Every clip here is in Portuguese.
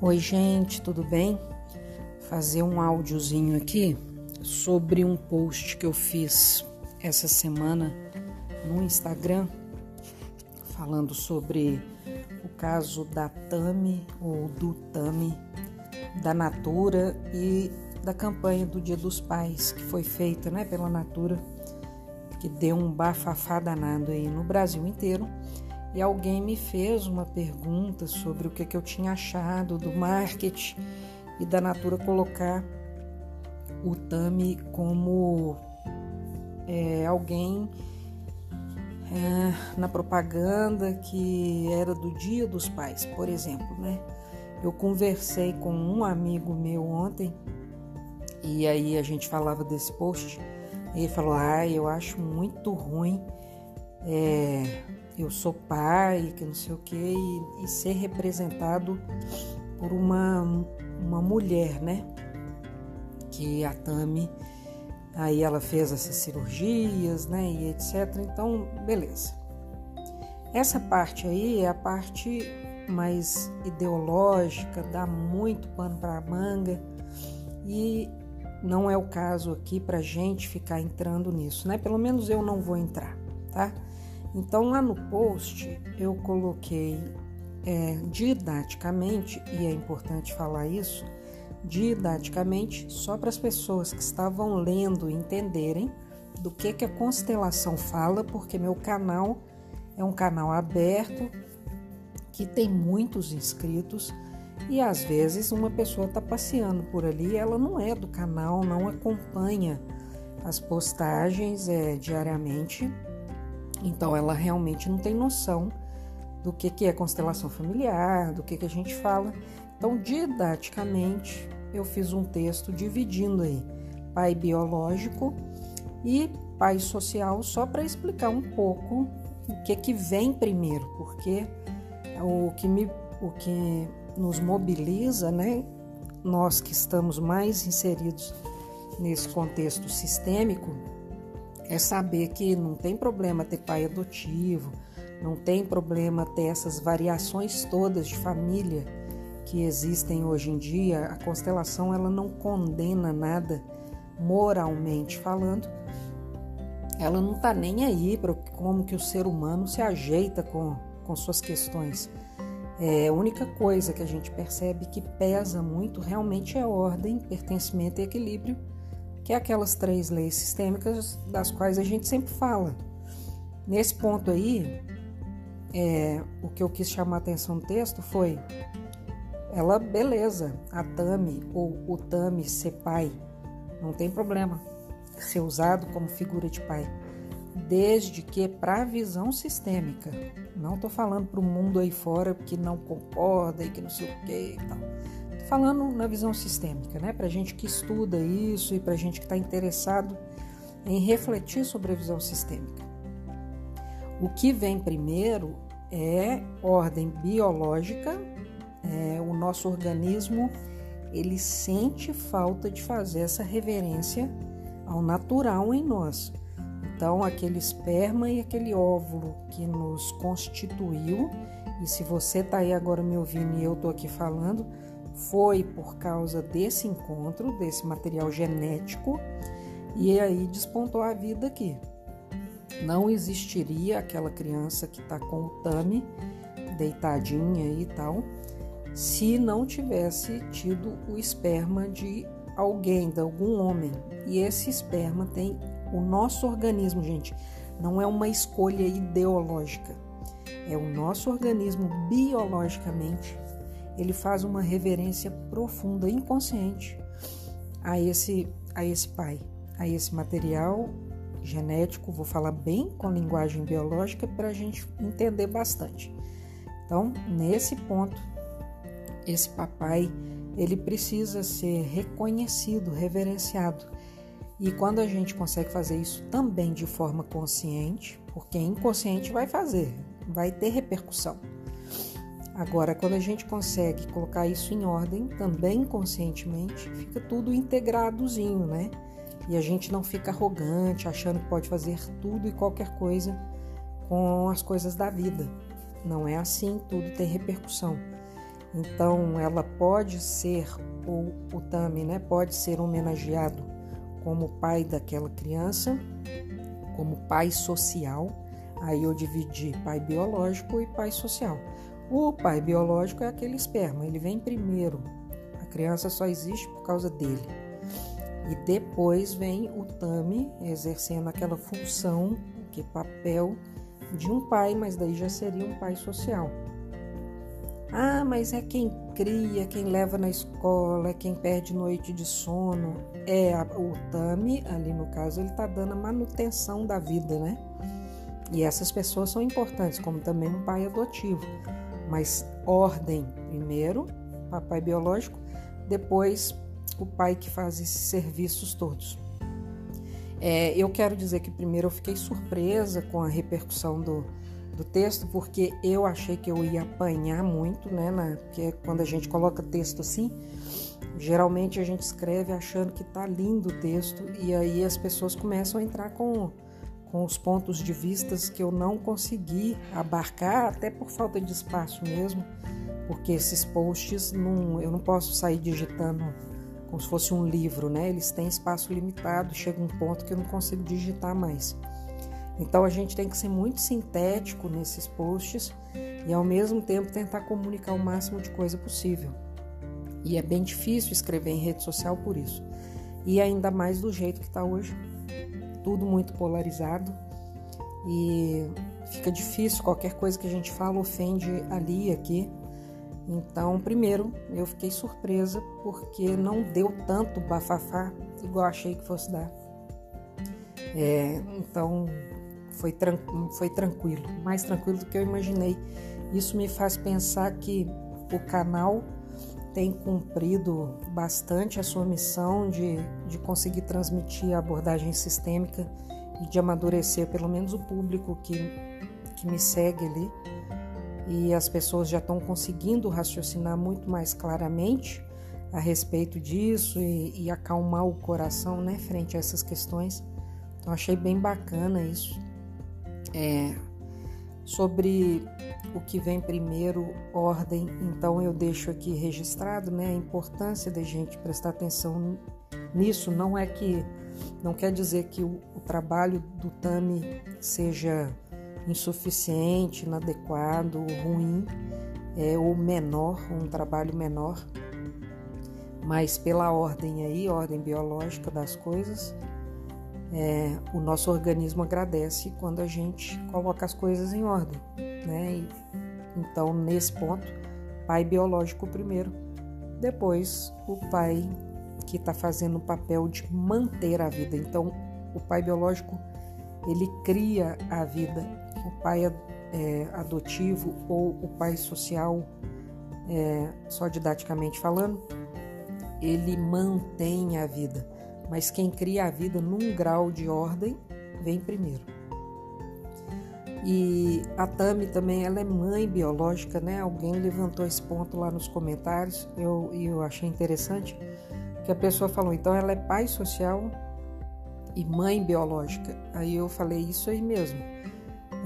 Oi, gente, tudo bem? Fazer um áudiozinho aqui sobre um post que eu fiz essa semana no Instagram falando sobre o caso da Tami ou do Tami, da Natura e da campanha do Dia dos Pais que foi feita, né, pela Natura, que deu um bafafá danado aí no Brasil inteiro e alguém me fez uma pergunta sobre o que, que eu tinha achado do marketing e da Natura colocar o Tami como é, alguém é, na propaganda que era do Dia dos Pais, por exemplo, né? Eu conversei com um amigo meu ontem e aí a gente falava desse post e ele falou: Ah, eu acho muito ruim é, eu sou pai, que não sei o que, e, e, ser representado por uma, uma mulher, né? Que a Tami, aí ela fez essas cirurgias, né? E etc. Então, beleza. Essa parte aí é a parte mais ideológica, dá muito pano para manga e não é o caso aqui para gente ficar entrando nisso, né? Pelo menos eu não vou entrar, tá? Então, lá no post, eu coloquei é, didaticamente, e é importante falar isso, didaticamente, só para as pessoas que estavam lendo entenderem do que, que a constelação fala, porque meu canal é um canal aberto que tem muitos inscritos e às vezes uma pessoa está passeando por ali, ela não é do canal, não acompanha as postagens é, diariamente então ela realmente não tem noção do que, que é constelação familiar, do que, que a gente fala. Então, didaticamente, eu fiz um texto dividindo aí pai biológico e pai social, só para explicar um pouco o que, que vem primeiro, porque o que, me, o que nos mobiliza, né, nós que estamos mais inseridos nesse contexto sistêmico, é saber que não tem problema ter pai adotivo, não tem problema ter essas variações todas de família que existem hoje em dia. A constelação ela não condena nada moralmente falando. Ela não está nem aí para como que o ser humano se ajeita com, com suas questões. É, a única coisa que a gente percebe que pesa muito realmente é ordem, pertencimento e equilíbrio que é aquelas três leis sistêmicas das quais a gente sempre fala. Nesse ponto aí, é, o que eu quis chamar a atenção no texto foi ela, beleza, a Tami ou o Tami ser pai, não tem problema ser usado como figura de pai, desde que para a visão sistêmica. Não estou falando para o mundo aí fora que não concorda e que não sei o que e tal falando na visão sistêmica, né? Para gente que estuda isso e para gente que está interessado em refletir sobre a visão sistêmica. O que vem primeiro é ordem biológica. É, o nosso organismo ele sente falta de fazer essa reverência ao natural em nós. Então, aquele esperma e aquele óvulo que nos constituiu, e se você está aí agora me ouvindo e eu estou aqui falando, foi por causa desse encontro, desse material genético, e aí despontou a vida aqui. Não existiria aquela criança que está com o Tami, deitadinha e tal, se não tivesse tido o esperma de alguém, de algum homem. E esse esperma tem o nosso organismo, gente, não é uma escolha ideológica. É o nosso organismo biologicamente ele faz uma reverência profunda, inconsciente, a esse, a esse pai, a esse material genético. Vou falar bem com linguagem biológica para a gente entender bastante. Então, nesse ponto, esse papai ele precisa ser reconhecido, reverenciado. E quando a gente consegue fazer isso também de forma consciente, porque inconsciente vai fazer, vai ter repercussão. Agora, quando a gente consegue colocar isso em ordem, também conscientemente, fica tudo integradozinho, né? E a gente não fica arrogante, achando que pode fazer tudo e qualquer coisa com as coisas da vida. Não é assim, tudo tem repercussão. Então, ela pode ser, ou o Tami, né, pode ser homenageado como pai daquela criança, como pai social. Aí eu dividi pai biológico e pai social. O pai biológico é aquele esperma, ele vem primeiro. A criança só existe por causa dele. E depois vem o Tami exercendo aquela função, que papel de um pai, mas daí já seria um pai social. Ah, mas é quem cria, quem leva na escola, quem perde noite de sono. É a, o Tami, ali no caso, ele está dando a manutenção da vida, né? E essas pessoas são importantes, como também um pai adotivo. Mas ordem, primeiro, papai biológico, depois o pai que faz esses serviços todos. É, eu quero dizer que primeiro eu fiquei surpresa com a repercussão do, do texto, porque eu achei que eu ia apanhar muito, né? Na, porque quando a gente coloca texto assim, geralmente a gente escreve achando que tá lindo o texto, e aí as pessoas começam a entrar com, com os pontos de vistas que eu não consegui abarcar, até por falta de espaço mesmo, porque esses posts não, eu não posso sair digitando como se fosse um livro, né? Eles têm espaço limitado, chega um ponto que eu não consigo digitar mais. Então a gente tem que ser muito sintético nesses posts e ao mesmo tempo tentar comunicar o máximo de coisa possível. E é bem difícil escrever em rede social por isso. E ainda mais do jeito que está hoje. Tudo muito polarizado e fica difícil, qualquer coisa que a gente fala ofende ali e aqui. Então, primeiro, eu fiquei surpresa porque não deu tanto bafafá igual achei que fosse dar. É, então, foi, tran foi tranquilo, mais tranquilo do que eu imaginei. Isso me faz pensar que o canal tem cumprido bastante a sua missão de, de conseguir transmitir a abordagem sistêmica e de amadurecer pelo menos o público que, que me segue ali e as pessoas já estão conseguindo raciocinar muito mais claramente a respeito disso e, e, acalmar o coração né, frente a essas questões. Então, achei bem bacana isso. É, sobre o que vem primeiro, ordem, então eu deixo aqui registrado né, a importância da gente prestar atenção nisso. Não é que, não quer dizer que o, o trabalho do Tami seja insuficiente, inadequado, ruim, é, ou menor, um trabalho menor, mas pela ordem aí, ordem biológica das coisas, é, o nosso organismo agradece quando a gente coloca as coisas em ordem, né? E, então, nesse ponto, pai biológico primeiro, depois o pai que está fazendo o papel de manter a vida. Então, o pai biológico ele cria a vida o pai é, adotivo ou o pai social, é, só didaticamente falando, ele mantém a vida, mas quem cria a vida num grau de ordem vem primeiro. E a Tami também, ela é mãe biológica, né? Alguém levantou esse ponto lá nos comentários e eu, eu achei interessante que a pessoa falou, então ela é pai social e mãe biológica. Aí eu falei isso aí mesmo.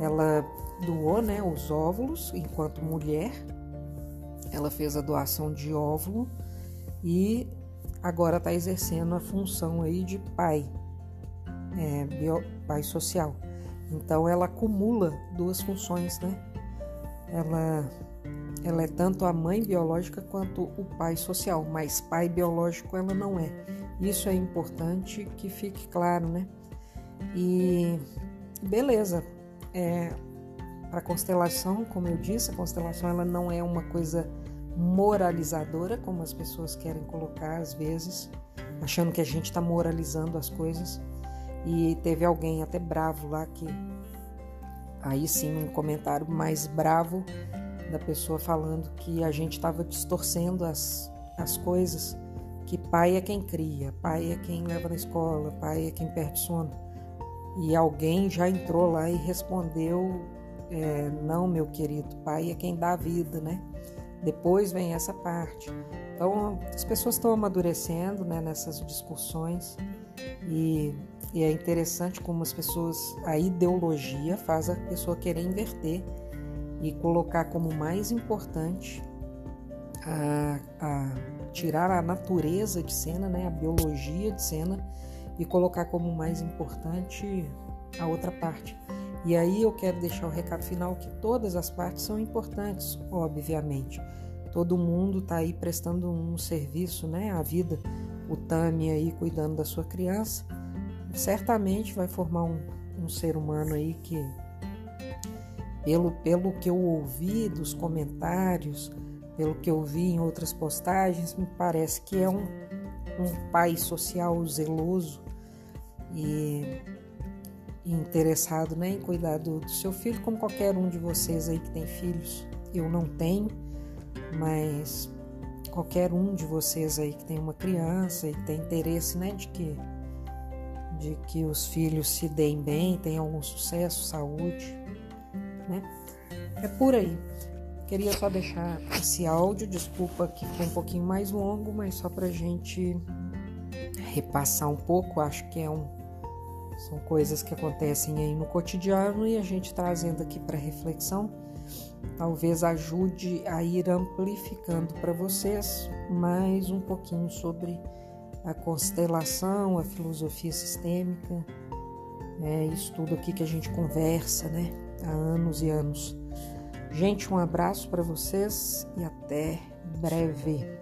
Ela doou né, os óvulos enquanto mulher, ela fez a doação de óvulo e agora está exercendo a função aí de pai, é, bio, pai social. Então ela acumula duas funções, né? Ela, ela é tanto a mãe biológica quanto o pai social, mas pai biológico ela não é. Isso é importante que fique claro, né? E beleza, é, para constelação, como eu disse, a constelação ela não é uma coisa moralizadora, como as pessoas querem colocar às vezes, achando que a gente está moralizando as coisas. E teve alguém até bravo lá que, aí sim, um comentário mais bravo da pessoa falando que a gente estava distorcendo as, as coisas, que pai é quem cria, pai é quem leva na escola, pai é quem perde sono e alguém já entrou lá e respondeu: é, Não, meu querido, pai é quem dá a vida, né? Depois vem essa parte. Então, as pessoas estão amadurecendo né, nessas discussões e, e é interessante como as pessoas, a ideologia faz a pessoa querer inverter e colocar como mais importante a, a tirar a natureza de cena, né, a biologia de cena e colocar como mais importante a outra parte. E aí eu quero deixar o recado final que todas as partes são importantes, obviamente. Todo mundo está aí prestando um serviço, né, à vida. O Tami aí cuidando da sua criança, certamente vai formar um, um ser humano aí que, pelo, pelo que eu ouvi dos comentários, pelo que eu vi em outras postagens, me parece que é um, um pai social zeloso e interessado né, em cuidar do, do seu filho, como qualquer um de vocês aí que tem filhos. Eu não tenho, mas qualquer um de vocês aí que tem uma criança e tem interesse né, de que de que os filhos se deem bem, tenham algum sucesso, saúde, né? É por aí. Queria só deixar esse áudio, desculpa que foi um pouquinho mais longo, mas só para gente repassar um pouco, acho que é um, são coisas que acontecem aí no cotidiano e a gente trazendo aqui para reflexão, talvez ajude a ir amplificando para vocês mais um pouquinho sobre a constelação, a filosofia sistêmica, é isso tudo aqui que a gente conversa, né, há anos e anos. Gente, um abraço para vocês e até breve.